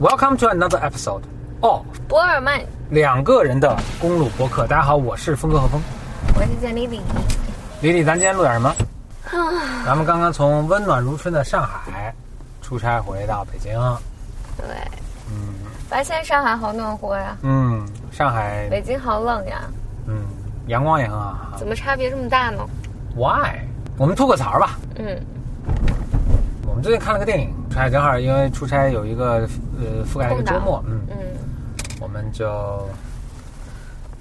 Welcome to another episode of 博尔曼，两个人的公路博客。大家好，我是峰哥和峰。我是简丽丽。丽丽，咱今天录点什么？啊，咱们刚刚从温暖如春的上海出差回到北京。对，嗯发现上海好暖和呀，嗯，上海北京好冷呀，嗯阳光也很好。怎么差别这么大呢？Why？我们吐个槽吧。嗯，我们最近看了个电影，出差正好因为出差有一个呃覆盖了一个周末，嗯，嗯，我们就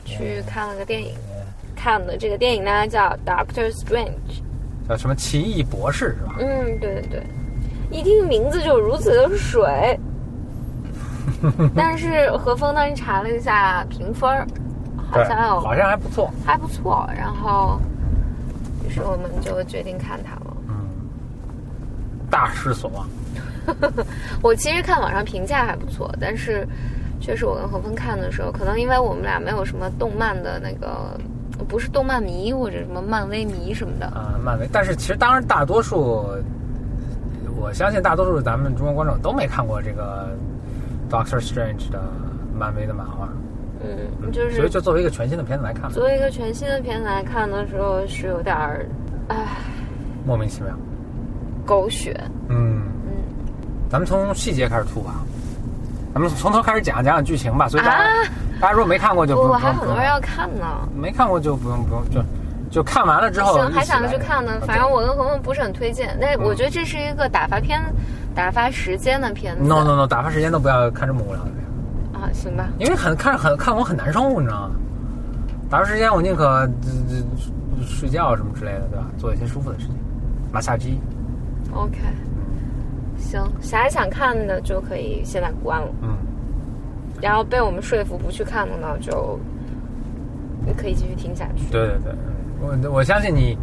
去看了个电影，看的这个电影呢叫《Doctor Strange》。叫什么奇异博士是吧？嗯，对对对，一听名字就如此的水。但是何峰当时查了一下评分儿，好，像有好像还不错。还不错，然后于是我们就决定看它大失所望。我其实看网上评价还不错，但是确实我跟何峰看的时候，可能因为我们俩没有什么动漫的那个，不是动漫迷或者什么漫威迷什么的。啊，漫威。但是其实当然大多数，我相信大多数咱们中国观众都没看过这个 Doctor Strange 的漫威的漫画，嗯，就是所以就作为一个全新的片子来看，作为一个全新的片子来看的时候，是有点儿，唉，莫名其妙。狗血。嗯，嗯咱们从细节开始吐吧，咱们从头开始讲讲讲剧情吧。所以大家、啊，大家如果没看过就不还很多人要看呢。没看过就不用不用就就看完了之后行，还想去看呢。啊反正我跟红红不是很推荐，但是我嗯觉得这是一个打发片、打发时间的片子。no no no，打发时间都不要看这么无聊的片子。啊，行吧。因为很看着很看我很难受，你知道吗？打发时间我宁可呃呃睡觉什么之类的，对吧？做一些舒服的事情，马杀鸡。OK，行，啥想看的就可以现在关了，嗯，然后被我们说服不去看的呢，就你可以继续听下去。对对对，嗯我我相信你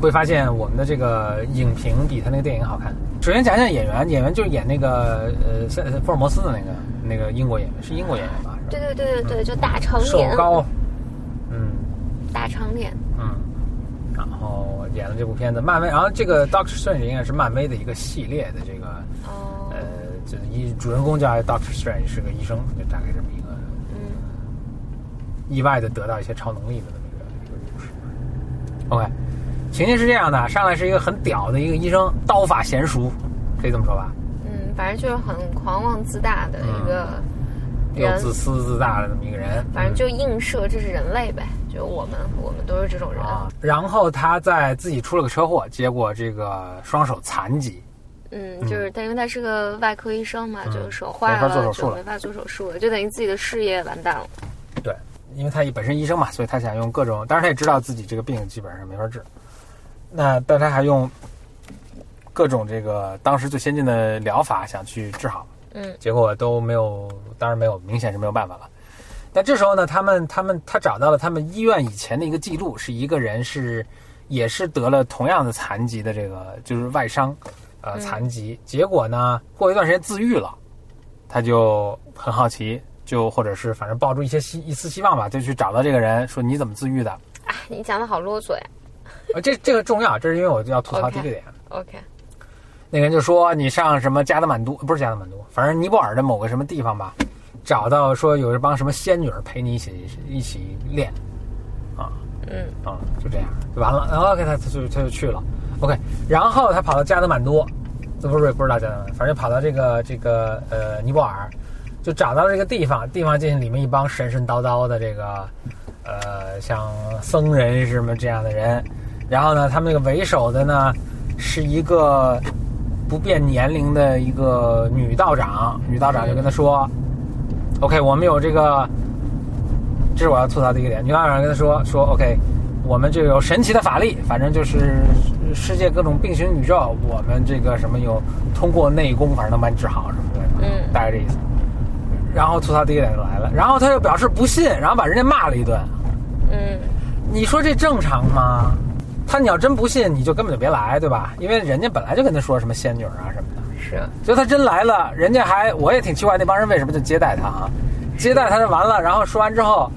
会发现我们的这个影评比他那个电影好看。首先讲讲演员，演员就是演那个呃塞福尔摩斯的那个那个英国演员，是英国演员吧？对对对对对，就大长瘦脸，高，嗯大长脸。嗯，然后演了这部片子，漫威，然后这个 Doctor Strange 应该是漫威的一个系列的这个哦，呃，这一主人公叫 Doctor Strange，是个医生，就大概这么一个嗯意外的得到一些超能力的这么一个一个故事。OK，情节是这样的，上来是一个很屌的一个医生，刀法娴熟，可以这么说吧？嗯，反正就是很狂妄自大的一个又，自私自大的这么一个人，反正就映射这是人类呗，就我们我们都是这种人。啊。然后他在自己出了个车祸，结果这个双手残疾，嗯，就是他，因为他是个外科医生嘛，嗯就是手坏了没法做手术了没法做手术了，就等于自己的事业完蛋了。对，因为他本身医生嘛，所以他想用各种，当然他也知道自己这个病基本上没法治，那但他还用各种这个当时最先进的疗法想去治好，嗯结果都没有，当然没有，明显是没有办法了。那这时候呢，他们他们他找到了他们医院以前的一个记录，是一个人是也是得了同样的残疾的这个就是外伤，呃嗯残疾，结果呢过一段时间自愈了，他就很好奇，就或者是反正抱住一些希一丝希望吧，就去找到这个人说你怎么自愈的？哎，你讲的好啰嗦呀。呃，这这个重要，这是因为我要吐槽这个点。OK，那个人就说你上什么加德满都，不是加德满都，反正尼泊尔的某个什么地方吧，找到说有一帮什么仙女儿陪你一起一起练，啊嗯啊，就这样就完了。然后 OK，他他就他就去了，OK，然后他跑到加德满都，这不是不知道加德满，反正跑到这个这个呃尼泊尔，就找到这个地方，地方进去里面一帮神神叨叨的这个呃像僧人什么这样的人，然后呢，他们那个为首的呢是一个不变年龄的一个女道长，女道长就跟他说、o k 我们有这个，这是我要吐槽的一个点。女道长跟他说说，OK，我们就有神奇的法力，反正就是世界各种并行宇宙，我们这个什么有通过内功，反正能把你治好什么的，嗯大概这意思。然后吐槽第一个点就来了，然后他又表示不信，然后把人家骂了一顿。嗯你说这正常吗？他你要真不信，你就根本就别来，对吧？因为人家本来就跟他说什么仙女啊什么的，是，所以他真来了，人家还我也挺奇怪，那帮人为什么就接待他啊？接待他就完了，然后说完之后，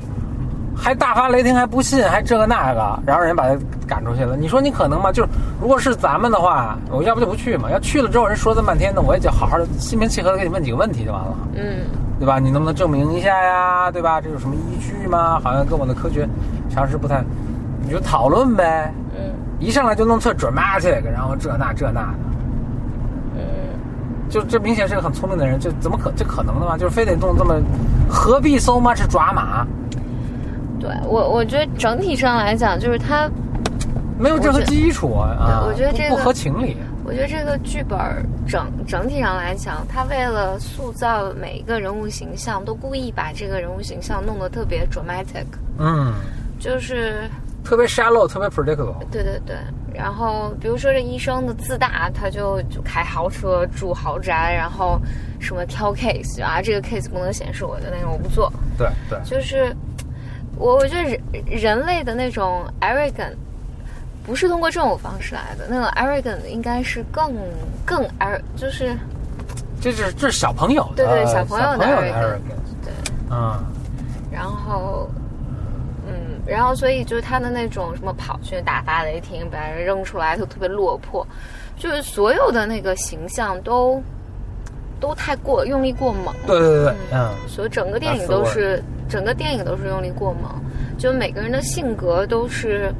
还大发雷霆，还不信，还这个那个，然后人把他赶出去了。你说你可能吗？就是如果是咱们的话，我要不就不去嘛。要去了之后，人说这半天，那我也就好好的心平气和的给你问几个问题就完了，嗯，对吧？你能不能证明一下呀？对吧？这有什么依据吗？好像跟我的科学常识不太，你就讨论呗。嗯一上来就弄特 dramatic，然后这那这那的，嗯，就这明显是个很聪明的人，这怎么可这可能的吗？就是非得弄这么，何必 so much 抓马？对我我觉得整体上来讲，就是他，没有任何基础啊！我觉得这个不不合情理。我觉得这个剧本整整体上来讲，他为了塑造每一个人物形象，都故意把这个人物形象弄得特别 dramatic，嗯，就是特别 shallow，特别 predictable。对对对，然后比如说这医生的自大，他就就开豪车住豪宅，然后什么挑 case 啊，这个 case 不能显示我的那个我不做，对对，就是我我觉得人人类的那种 arrogant 不是通过这种方式来的，那个 arrogant 应该是更更 ar 就是这是这是小朋友的，对对小朋友的小朋友的 arrogant。对，嗯，然后。嗯，然后所以就是他的那种什么跑去打发雷霆，把人扔出来，都特别落魄，就是所有的那个形象都都太过用力过猛。对对对对，嗯，所以整个电影都是整个电影都是用力过猛，就每个人的性格都是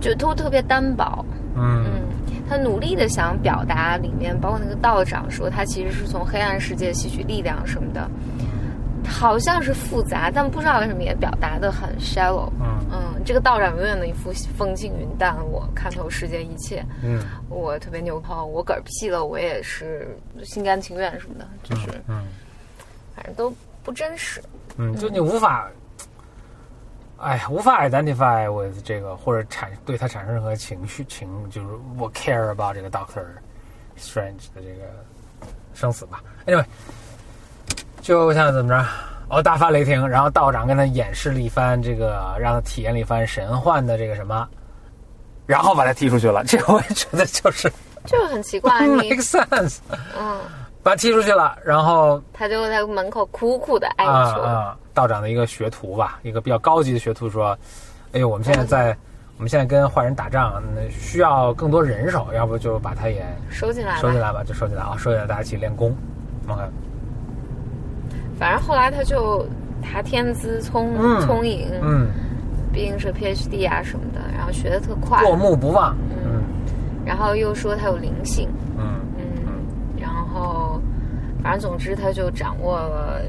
就都特别单薄。嗯嗯，他努力的想表达里面，包括那个道长说他其实是从黑暗世界吸取力量什么的，好像是复杂，但不知道为什么也表达的很 shallow。嗯嗯，这个道长永远的一副风轻云淡，我看透世间一切，嗯我特别牛泡，我嗝屁了，我也是心甘情愿什么的，就是嗯反正都不真实。嗯，就你无法，哎呀，无法 identify with 这个或者产对他产生任何情绪情，就是我 care about 这个 Doctor Strange 的这个生死吧。Anyway，就像怎么着？哦，大发雷霆，然后道长跟他演示了一番这个，让他体验了一番神幻的这个什么，然后把他踢出去了。这个我也觉得就是 就是很奇怪，你 make sense，嗯，把他踢出去了，然后他就在门口苦苦的哀啊求，啊，道长的一个学徒吧，一个比较高级的学徒说：“哎呦，我们现在在，我们现在跟坏人打仗，那需要更多人手，要不就把他也收进来吧。收进来吧，就收进来啊，收进来，大家一起练功。OK，反正后来他就他天资聪、嗯。聪颖，嗯，毕竟是 PhD 啊什么的，然后学的特快，过目不忘，嗯。然后又说他有灵性，嗯。嗯，然后反正总之他就掌握了，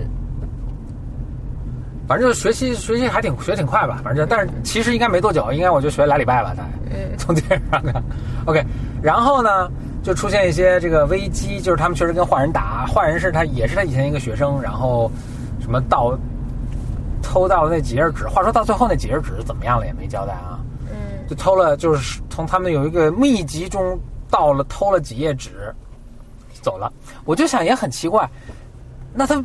反正就学习学习还挺学挺快吧，反正就但是其实应该没多久，应该我就学俩礼拜吧，才嗯。从电视上看。OK，然后呢，就出现一些这个危机，就是他们确实跟坏人打，坏人是他也是他以前一个学生，然后什么盗偷到那几页纸，话说到最后那几页纸怎么样了也没交代啊，嗯就偷了，就是从他们有一个秘籍中盗了偷了几页纸，走了。我就想也很奇怪，那他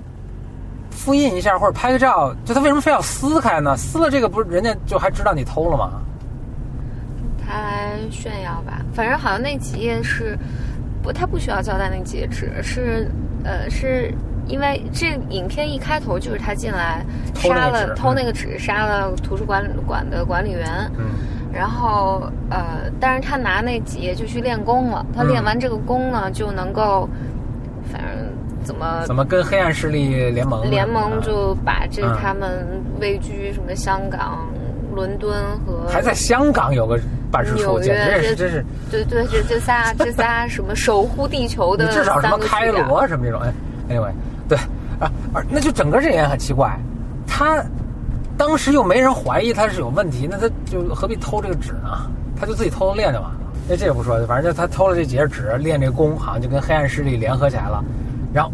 复印一下或者拍个照，就他为什么非要撕开呢？撕了这个不是人家就还知道你偷了吗？他来炫耀吧，反正好像那几页是不，他不需要交代那几页纸，是呃是。因为这影片一开头就是他进来杀了偷那个纸，杀了图书馆馆的管理员，嗯然后呃，但是他拿那几页就去练功了。他嗯练完这个功呢，就能够，反正怎么怎么跟黑暗势力联盟？联盟啊就把这嗯他们位居什么香港、伦敦和还在香港有个办事处，简直也是真是，对对这这仨 这仨什么守护地球的至少什么开罗什么这种，哎，anyway，对啊，而那就整个这也很奇怪，他当时又没人怀疑他是有问题，那他就何必偷这个纸呢？他就自己偷偷练就完了。那这也不说，反正就他偷了这几页纸，练这功，好像就跟黑暗势力联合起来了。然后，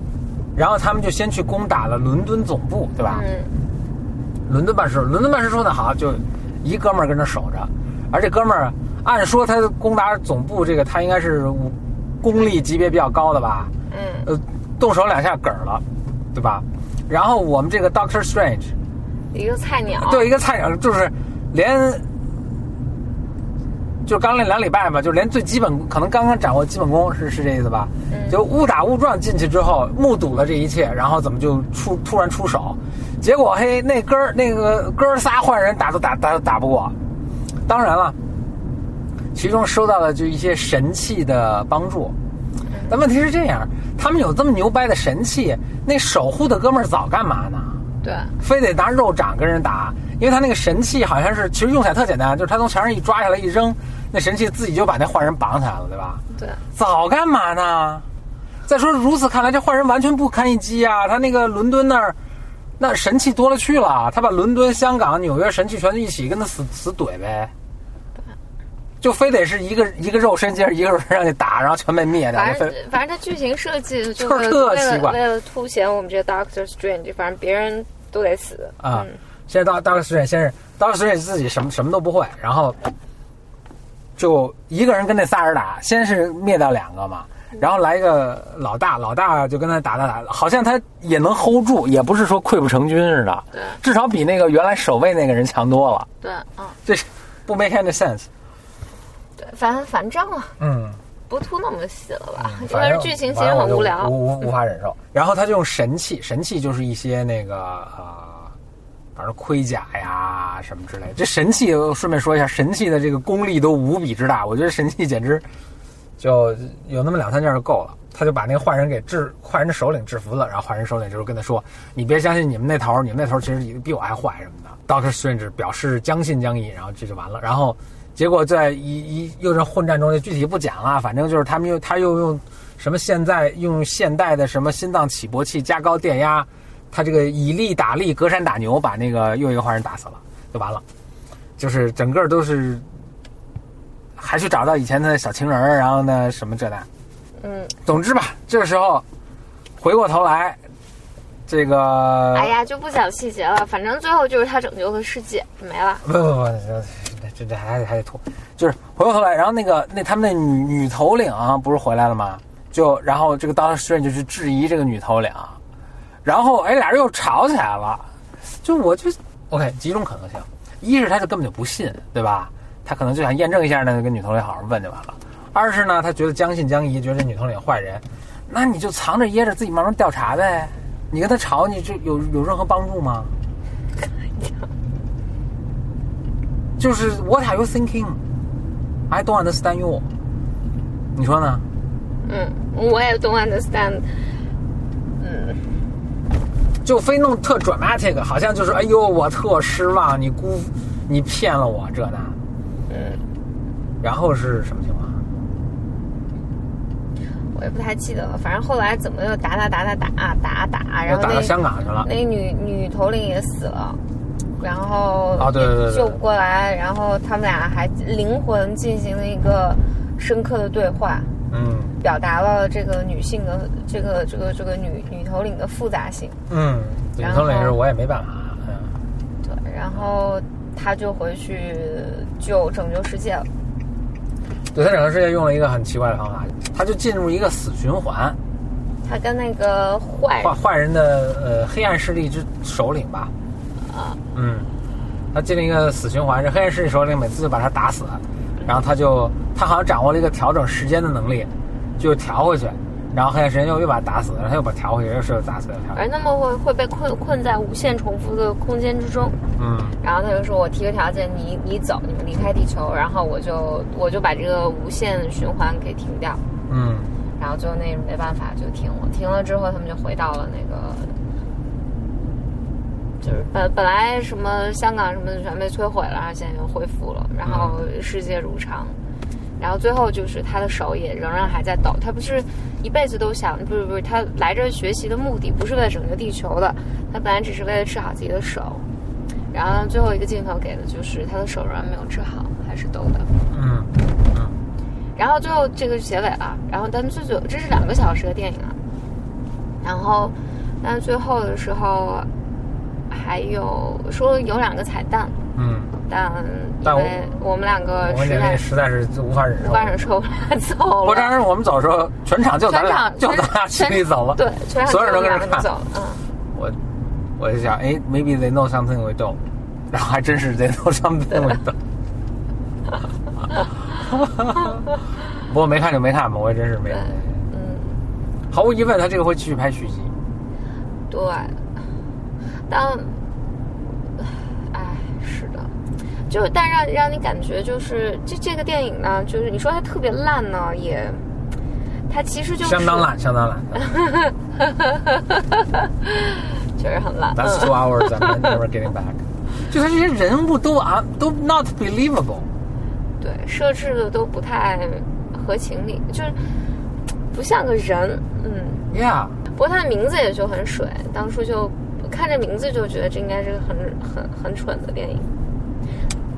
然后他们就先去攻打了伦敦总部，对吧？嗯伦敦办事处，伦敦办事处呢，好就一哥们儿跟那守着，而这哥们儿按说他攻打总部这个，他应该是武功力级别比较高的吧？嗯呃，动手两下嗝儿了，对吧？然后我们这个 Doctor Strange 一个菜鸟对一个菜鸟，就是连就刚练两礼拜嘛，就连最基本可能刚刚掌握基本功是是这意思吧？嗯就误打误撞进去之后，目睹了这一切，然后怎么就出突然出手，结果嘿那哥儿那个哥儿仨换人打都打打都打不过，当然了，其中收到了就一些神器的帮助。但问题是这样，他们有这么牛掰的神器，那守护的哥们儿早干嘛呢？对，非得拿肉掌跟人打，因为他那个神器好像是，其实用起来特简单，就是他从墙上一抓下来一扔，那神器自己就把那坏人绑起来了，对吧？对，早干嘛呢？再说如此看来，这坏人完全不堪一击啊！他那个伦敦那儿，那神器多了去了，他把伦敦、香港、纽约神器全都一起跟他死死怼呗。就非得是一个一个肉身接着一个肉身让你打，然后全被灭掉。反正非反正他剧情设计就就是特奇怪了为了凸显我们这个 Doctor Strange，反正别人都得死啊嗯现在到大卫斯瑞先是 Doctor Strange 自己什么什么都不会，然后就一个人跟那仨人打，先是灭掉两个嘛，然后来一个老大，老大就跟他打打打，好像他也能 hold 住，也不是说溃不成军似的，对至少比那个原来守卫那个人强多了，对，嗯，这是不 make any sense。对，反反正啊，嗯，不吐那么细了吧？因 反正为剧情其实很无聊。无无无法忍受。然后他就用神器，神器就是一些那个呃，反正盔甲呀什么之类的。这神器顺便说一下，神器的这个功力都无比之大，我觉得神器简直就有那么两三件就够了。他就把那个坏人给制，坏人的首领制服了，然后坏人首领就是跟他说：“你别相信你们那头，你们那头其实比我还坏什么的。”Doctor Strange 表示将信将疑，然后这就完了。然后结果在一一又是混战中，就具体不讲了，反正就是他们又他又用什么现在用现代的什么心脏起搏器加高电压，他这个以力打力，隔山打牛，把那个又一个坏人打死了，就完了。就是整个都是还去找到以前的小情人儿，然后呢什么这那。嗯，总之吧，这时候回过头来，这个哎呀，就不讲细节了，反正最后就是他拯救了世界，没了。不不不，这这这还得还得吐，就是回过头来，然后那个那他们那女女头领、不是回来了吗？就然后这个 Doctor Strange 就去质疑这个女头领，然后哎俩人又吵起来了，就我就 OK 几种可能性，一是他就根本就不信，对吧？他可能就想验证一下呢，跟女头领好好问就完了。二是呢，他觉得将信将疑，觉得这女头领坏人，那你就藏着掖着，自己慢慢调查呗。你跟他吵，你这有有任何帮助吗？就是 What are you thinking? I don't understand you。你说呢？嗯，我也 don't understand。嗯就非弄特 dramatic，好像就是哎呦我特失望，你辜你骗了我这那。嗯，然后是什么情况？我也不太记得了，反正后来怎么又打打打打打打打，然后打到香港去了。那女女头领也死了，然后啊对对对对救不过来，然后他们俩还灵魂进行了一个深刻的对话，嗯表达了这个女性的这个这个这个女女头领的复杂性。嗯，女然头领是后我也没办法。嗯，对，然后他就回去救拯救世界了。对他整个世界用了一个很奇怪的方法，他就进入一个死循环，他跟那个坏坏坏人的呃黑暗势力之首领吧。啊，嗯，他进了一个死循环，这黑暗势力首领每次就把他打死，然后他就他好像掌握了一个调整时间的能力，就调回去，然后黑暗神又又把他打死，然后他又把调回去，又是又打死了。而那么会会被困困在无限重复的空间之中。嗯然后他就说：“我提个条件，你你走，你们离开地球，然后我就我就把这个无限循环给停掉。嗯然后最后那没办法就停了，停了之后他们就回到了那个，就是本本来什么香港什么的全被摧毁了，然后现在又恢复了，然后世界如常。然后最后就是他的手也仍然还在抖，他不是一辈子都想，不是不是，他来这学习的目的不是为了拯救地球的，他本来只是为了治好自己的手。然后最后一个镜头给的就是他的手仍然没有治好，还是抖的。嗯嗯然后最后这个结尾了，然后但最最这是两个小时的电影啊，然后但最后的时候还有说有两个彩蛋，嗯，但但我我们两个我跟你讲，实在实在是无法忍受无。法忍受，我们俩走不，了。当时我们走的时候，全场就咱俩，就咱俩全心里走了。对，全场所有人都跟着看我。我我就想，哎，maybe they know something we don't，然后还真是 they know something we don't。不过没看就没看吧，我也真是没对。，嗯，毫无疑问，他这个会继续拍续集。对，但，哎，是的，就但让让你感觉就是这这个电影呢，就是你说它特别烂呢，也，它其实就是相当，烂，相当烂。确实很烂。That's 嗯 two hours I'm never getting back。就他这些人物都啊都 not believable。对，设置的都不太合情理，就是不像个人。嗯，Yeah，不过他的名字也就很水，当初就看这名字就觉得这应该是个很很很蠢的电影。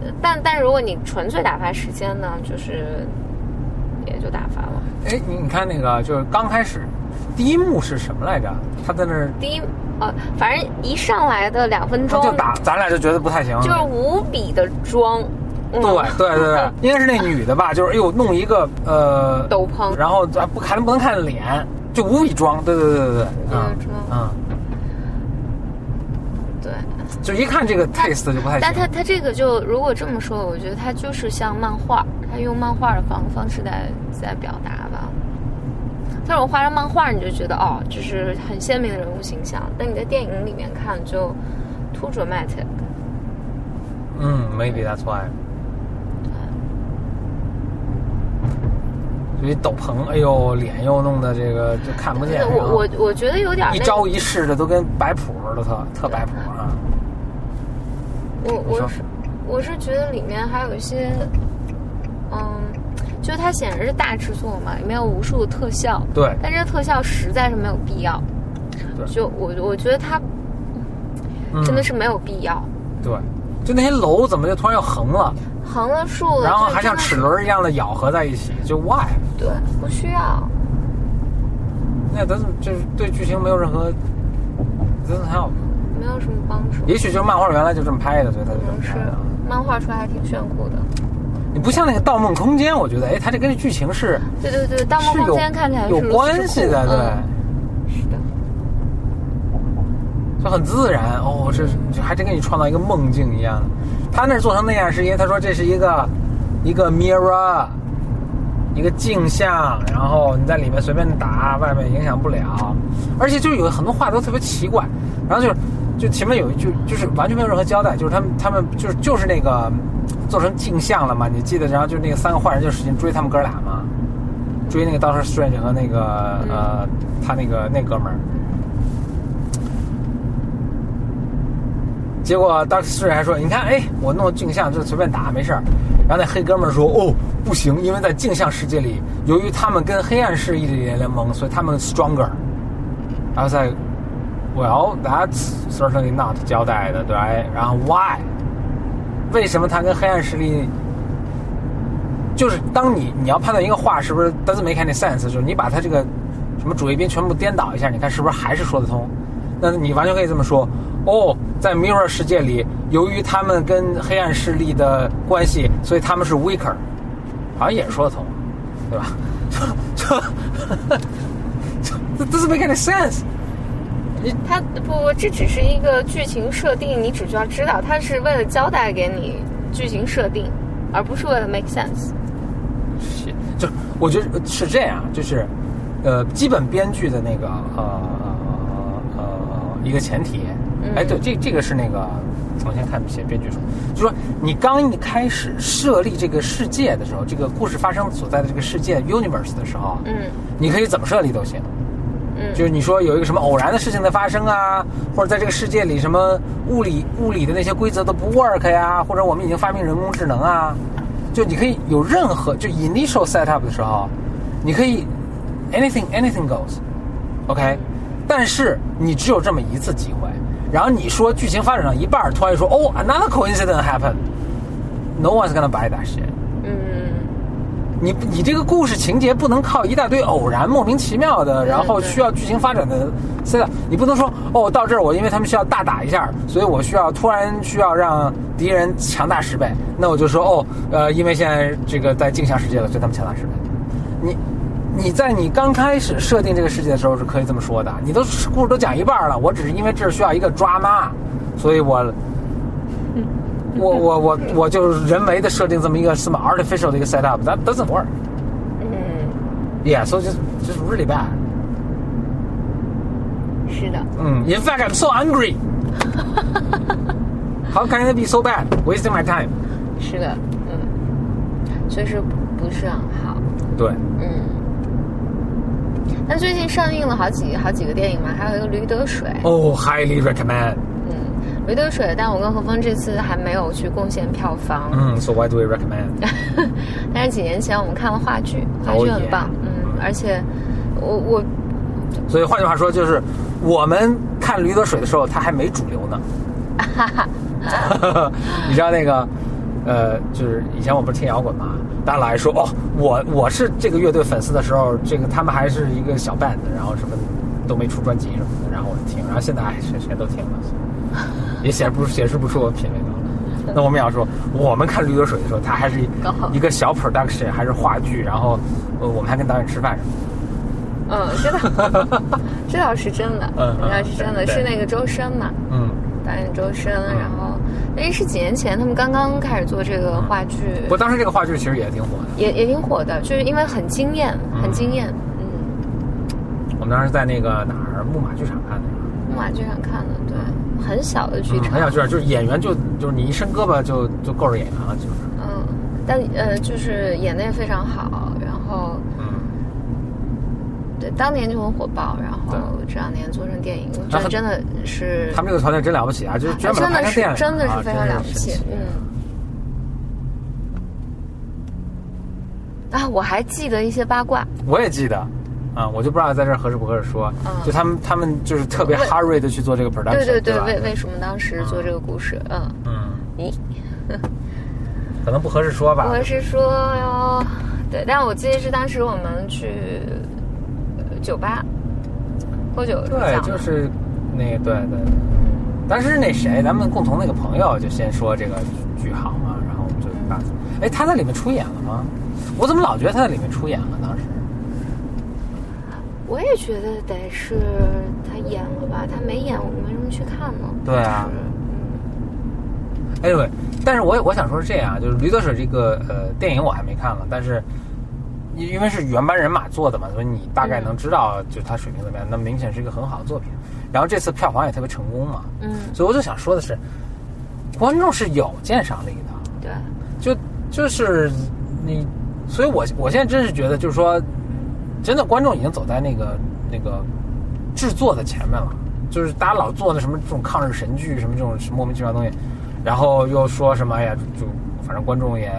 呃但但如果你纯粹打发时间呢，就是也就打发了。哎，你你看那个，就是刚开始第一幕是什么来着？他在那儿第一，呃，反正一上来的两分钟他就打，咱俩就觉得不太行。就是无比的装，嗯、对对对 对，应该是那女的吧？就是哎呦，弄一个呃斗篷然后咱不看不能看脸，就无比装。对对对对对，嗯嗯，对。就一看这个 taste 就不太行。但他他这个就如果这么说，我觉得他就是像漫画，他用漫画的方方式在在表达吧。但是我画上漫画，你就觉得哦，就是很鲜明的人物形象，但你在电影里面看就 too dramatic。嗯，maybe that's why。所以斗篷，哎呦，脸又弄得这个就看不见。我我我觉得有点那一招一式的都跟摆谱似的，特特摆谱啊。我我是我是觉得里面还有一些，嗯，就是它显然是大制作嘛，里面有无数的特效，对但这个特效实在是没有必要。对就我我觉得它嗯真的是没有必要，对，就那些楼怎么就突然又横了，横了竖了，然后还像齿轮一样的咬合在一起，就 why？对，不需要。那咱就是对剧情没有任何 doesn't help。没有什么帮助。也许就是漫画原来就这么拍的，所以他就是拍的。漫画出来还挺炫酷的。你不像那个《盗梦空间》，我觉得，哎，它这跟剧情是对对对，《盗梦空间》看起来是有关系的，对。嗯是的，就很自然哦，这这还真给你创造一个梦境一样的。他那儿做成那样，是因为他说这是一个一个 mirror，一个镜像，然后你在里面随便打，外面影响不了。而且就有很多话都特别奇怪，然后就是就前面有一句就是完全没有任何交代，就是他们他们就是就是那个做成镜像了嘛，你记得？然后就那个三个坏人就使劲追他们哥俩嘛，追那个 Doctor Strange 和那个呃他那个那哥们儿。结果当时还说：“你看，哎，我弄镜像就随便打没事儿。”然后那黑哥们儿说：“哦，不行，因为在镜像世界里，由于他们跟黑暗势力联盟，所以他们 stronger。” I was like, "Well, that's certainly not 交代的，对吧？然后 why？为什么他跟黑暗势力？就是当你你要判断一个话是不是 doesn't make any sense，就是你把它这个什么主谓宾全部颠倒一下，你看是不是还是说得通？那你完全可以这么说：哦，在 Mirror 世界里，由于他们跟黑暗势力的关系，所以他们是 weaker，好像也说得通，对吧？就就 doesn't make any sense。它不不，这只是一个剧情设定，你只需要知道，它是为了交代给你剧情设定，而不是为了 make sense。是，就我觉得是这样，就是，呃，基本编剧的那个呃呃一个前提，哎，对，这这个是那个，我先看写编剧说，就说你刚一开始设立这个世界的时候，这个故事发生所在的这个世界 universe 的时候，嗯你可以怎么设立都行。嗯，就是你说有一个什么偶然的事情的发生啊，或者在这个世界里什么物理物理的那些规则都不 work 呀，或者我们已经发明人工智能啊，就你可以有任何就 initial setup 的时候，你可以 anything anything goes，OK，、但是你只有这么一次机会，然后你说剧情发展到一半，突然说哦 another coincidence happened，no one's gonna buy that shit。嗯你你这个故事情节不能靠一大堆偶然莫名其妙的，然后需要剧情发展的 set up，你不能说哦到这儿我因为他们需要大打一下，所以我需要突然需要让敌人强大十倍，那我就说哦呃因为现在这个在镜像世界了，所以他们强大十倍。你你在你刚开始设定这个世界的时候是可以这么说的，你都故事都讲一半了，我只是因为这儿需要一个抓妈，所以我我我我我就是人为的设定这么一个什么 artificial 的一个 setup，that doesn't work。嗯，Yeah, so just just really bad. 是的，嗯，In fact, I'm so angry. How can it be so bad? Wasting my time. 是的，嗯，确实不是很好。对，嗯，那最近上映了好几好几个电影嘛，还有一个《驴得水》。哦、h i g h l y recommend. 嗯，《驴得水》，但我跟何峰这次还没有去贡献票房。嗯，So why do we recommend? 但是几年前我们看了话剧，话剧 Oh, 很.棒。嗯，而且我我所以换句话说，就是我们看《驴得水》的时候，它还没主流呢。哈 哈你知道那个，呃，就是以前我不是听摇滚嘛，大家老爱说哦，我我是这个乐队粉丝的时候，这个他们还是一个小 band，然后什么都没出专辑什么的，然后我听，然后现在哎谁谁都听了，也显不显示不出我品味高。那我们要说，我们看《驴得水》的时候，它还是一个小 production，还是话剧，然后呃，我们还跟导演吃饭什么的。嗯，这倒 这倒是真的，嗯嗯这倒是真的，是那个周深嘛，嗯，导演周深，然后那是几年前他们刚刚开始做这个话剧，不过当时这个话剧其实也挺火的。也也挺火的，就是因为很惊艳，嗯很惊艳。嗯，我们当时在那个哪儿木马剧场看的，木马剧场看的，对，很小的剧嗯，场，很小剧场，就是演员就就是你一伸胳膊就就够着演员了，就是，嗯，但呃，就是演的也非常好，然后嗯，对，当年就很火爆，然后这两年做成电影，那他这真的是他们这个团队真了不起啊，就是真的是真的是啊非常了不起嗯。啊，我还记得一些八卦，我也记得，啊，我就不知道在这儿合适不合适说，嗯就他们他们就是特别为 hurry 的去做这个 production，对对对，吧为为什么当时做这个故事？嗯，嗯，你可能不合适说吧，不合适说哟，对，但我记得是当时我们去呃酒吧喝酒对，就是那个对对对，当时那谁，咱们共同那个朋友就先说这个剧好嘛，然后我们就打算，哎，他在里面出演了吗？我怎么老觉得他在里面出演了？当时，我也觉得得是他演了吧，他没演，我们为什么去看呢？对啊。就是，anyway，但是我我想说是这样，就是《驴得水》这个呃电影我还没看了，但是因因为是原班人马做的嘛，所以你大概能知道就是它水平怎么样。那明显是一个很好的作品，然后这次票房也特别成功嘛，嗯，所以我就想说的是，观众是有鉴赏力的，对，就就是你，所以我我现在真是觉得就是说，真的观众已经走在那个那个制作的前面了，就是大家老做的什么这种抗日神剧什么这种莫名其妙的东西，然后又说什么哎呀，就反正观众也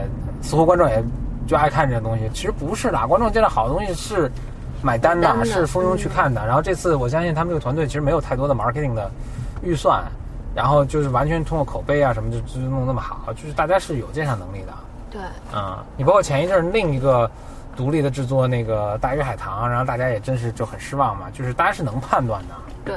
似乎观众也就爱看这些东西，其实不是的，观众见到好东西是买单的，是蜂拥去看的。然后这次我相信他们这个团队其实没有太多的 marketing 的预算，然后就是完全通过口碑啊什么就就弄那么好，就是大家是有鉴赏能力的。对，啊、你包括前一阵儿另一个独立的制作那个《大鱼海棠》，然后大家也真是就很失望嘛，就是大家是能判断的，对，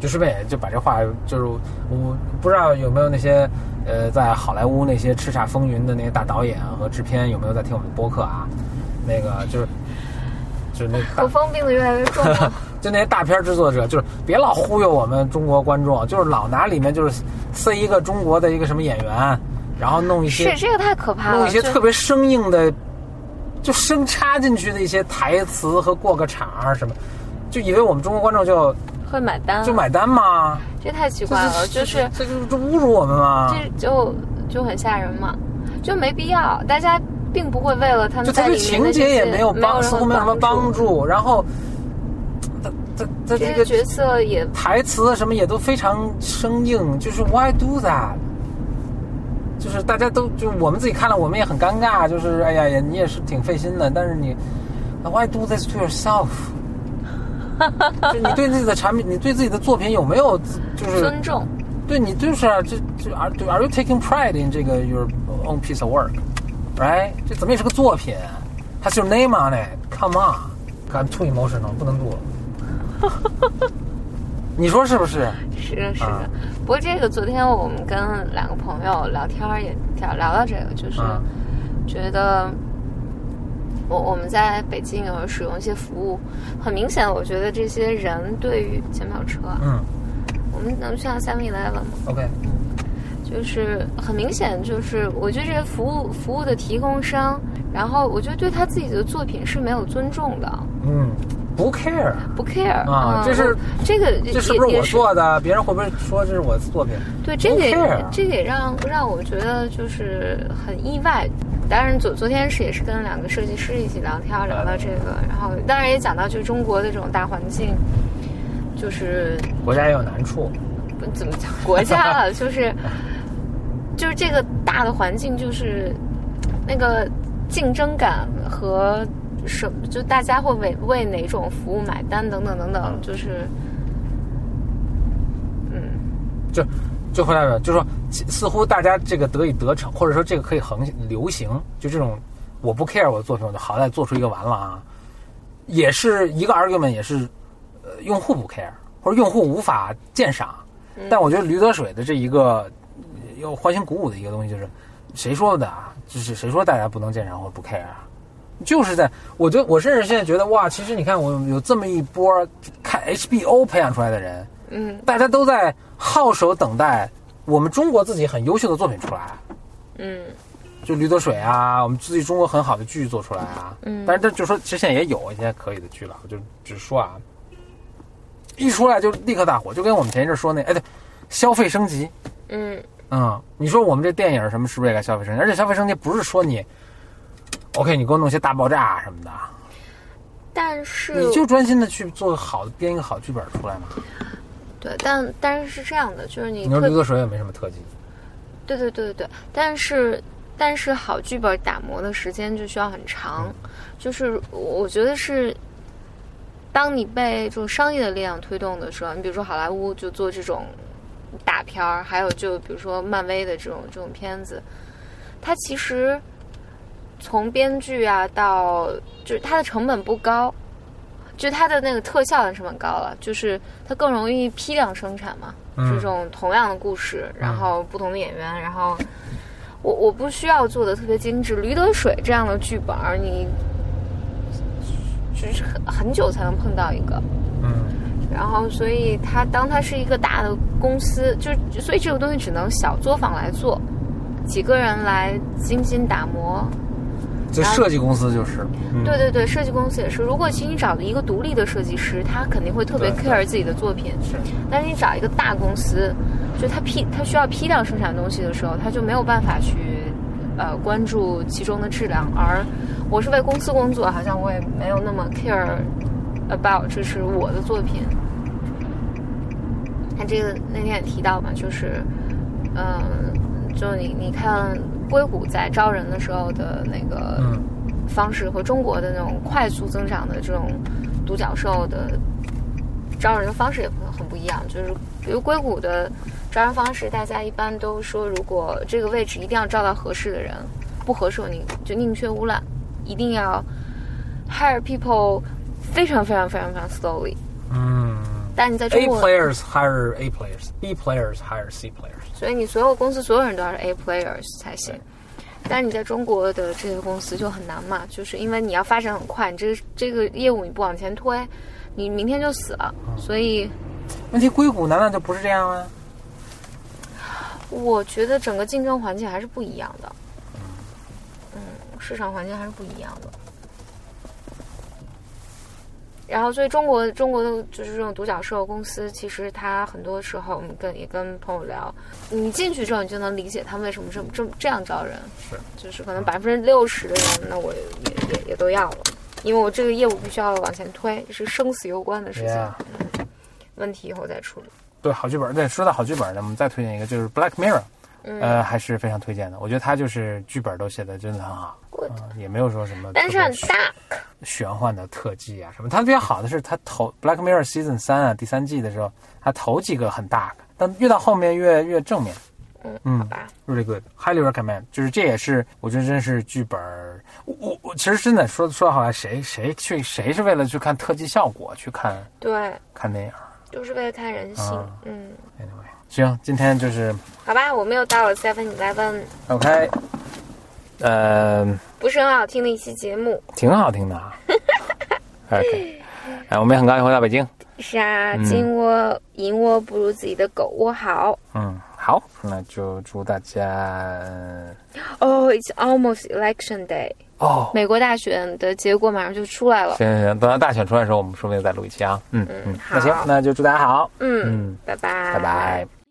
就顺便也就把这话就是我不知道有没有那些呃在好莱坞那些叱咤风云的那些大导演和制片有没有在听我们的播客啊？那个就是就是那大口风病得越来越重了。就那些大片制作者，就是别老忽悠我们中国观众，就是老拿里面就是塞一个中国的一个什么演员，然后弄一些是这个太可怕了，弄一些特别生硬的，就生插进去的一些台词和过个场啊什么，就以为我们中国观众就会买单，就买单吗？这太奇怪了，就是这这这侮辱我们吗？这就就很吓人嘛，就没必要，大家并不会为了他们就他对在里面的情节也没有有帮，似乎没有什么帮助，然后，他他他这这个角色也台词什么也都非常生硬，就是 Why do that？就是大家都就我们自己看了，我们也很尴尬，就是哎呀，也你也是挺费心的，但是你 Why do this to yourself？就你对自己的产品，你对自己的作品有没有就是尊重。对你就是啊，这这 are are you taking pride in 这个 your own piece of work，right？这怎么也是个作品，has your name on it？Come on，I'm too emotional，不能录了。你说是不是？是的，是的。啊不过这个昨天我们跟两个朋友聊天儿也聊聊到这个，就是啊觉得我我们在北京有使用一些服务，很明显，我觉得这些人对于检票车啊，嗯。我们能去到 Seven Eleven 吗？OK，就是很明显，就是我觉得这些服务服务的提供商，然后我觉得对他自己的作品是没有尊重的，嗯，不 care，不 care 嗯啊这是这个这是不是我做的？别人会不会说这是我的作品？对，这个也这个也让让我觉得就是很意外。当然昨昨天是也是跟两个设计师一起聊天，聊到这个，然后当然也讲到就是中国的这种大环境，就是国家也有难处。不怎么讲国家了，就是就是这个大的环境，就是那个竞争感和什，就大家会为为哪种服务买单等等等等，就是嗯。就就回来了，就说似乎大家这个得以得逞，或者说这个可以横流行，就这种我不 care 我的作品，我就好歹做出一个完了啊，也是一个 argument，也是呃用户不 care 或者用户无法鉴赏。但我觉得驴得水的这一个呃又欢欣鼓舞的一个东西，就是谁说的啊？就是谁说大家不能鉴赏或者不 care 啊？就是在，我觉得我甚至现在觉得哇，其实你看我有这么一波看 HBO 培养出来的人，嗯大家都在号手等待我们中国自己很优秀的作品出来，嗯就驴得水啊，我们自己中国很好的剧做出来啊。嗯但是这就说，其实现在也有一些可以的剧了，我就只是说啊，一出来就立刻大火，就跟我们前一阵说那，哎对，消费升级，嗯嗯，你说我们这电影什么是不是也该消费升级？而且消费升级不是说你，OK，你给我弄些大爆炸什么的，但是你就专心的去做好的编一个好剧本出来嘛。对，但但是是这样的，就是你你说特驴得水也没什么特技，对对对对对，但是但是好剧本打磨的时间就需要很长，就是我我觉得是，当你被这种商业的力量推动的时候，你比如说好莱坞就做这种大片儿，还有就比如说漫威的这种这种片子，它其实从编剧啊到就是它的成本不高。就它的那个特效的成本高了，就是它更容易批量生产嘛，嗯这种同样的故事，然后不同的演员，然后我我不需要做的特别精致。驴得水这样的剧本，你就是很很久才能碰到一个。嗯，然后，所以它当它是一个大的公司，就所以这个东西只能小作坊来做，几个人来精心打磨。这设计公司就是，嗯、对对对，设计公司也是。如果其实你找的一个独立的设计师，他肯定会特别 care 自己的作品。是，但是你找一个大公司，就他批他需要批量生产东西的时候，他就没有办法去呃关注其中的质量。而我是为公司工作，好像我也没有那么 care about 这是我的作品。他这个那天也提到嘛，就是嗯、呃就你你看硅谷在招人的时候的那个方式和中国的那种快速增长的这种独角兽的招人的方式也很很不一样。就是比如硅谷的招人方式，大家一般都说，如果这个位置一定要招到合适的人，不合适你就宁缺毋滥，一定要 hire people 非常非常非常非常 slowly。嗯但是你在中，A 国，players hire A players，B players hire C players。所以你所有公司所有人都要是 A players 才行。但是你在中国的这些公司就很难嘛，就是因为你要发展很快，你这个这个业务你不往前推，你明天就死了。所以问题硅谷难道就不是这样吗？我觉得整个竞争环境还是不一样的，嗯，市场环境还是不一样的。然后，所以中国中国的就是这种独角兽公司，其实它很多时候我们跟也跟朋友聊，你进去之后，你就能理解他们为什么这么这么这样招人，是，就是可能百分之六十的人，那我也也也都要了，因为我这个业务必须要往前推，是生死攸关的事情问题以后再处理。对，好剧本。对，说到好剧本呢，我们再推荐一个，就是 Black Mirror，嗯呃，还是非常推荐的。我觉得他就是剧本都写的真的很好也没有说什么但是很大，玄幻的特技啊什么。它比较好的是，它头 Black Mirror Season 三啊第三季的时候，它头几个很大，但越到后面越越正面。嗯，嗯好吧，Really good, highly recommend。就是这也是我觉得真是剧本儿，我我我其实真的说说好像，谁谁去谁是为了去看特技效果去看对，看电影就是为了看人性，啊嗯。？Anyway，行，今天就是好吧，我们又到了 Seven Eleven，OK，呃，不是很好听的一期节目。挺好听的啊。OK，哎，我们也很高兴回到北京。是啊，嗯金窝银窝不如自己的狗窝好。嗯，好，那就祝大家哦、i t s almost election day，哦。美国大选的结果马上就出来了。行行行，等到大选出来的时候，我们说不定再录一期啊。嗯嗯嗯，那行，那就祝大家好。嗯，嗯，拜拜，拜拜。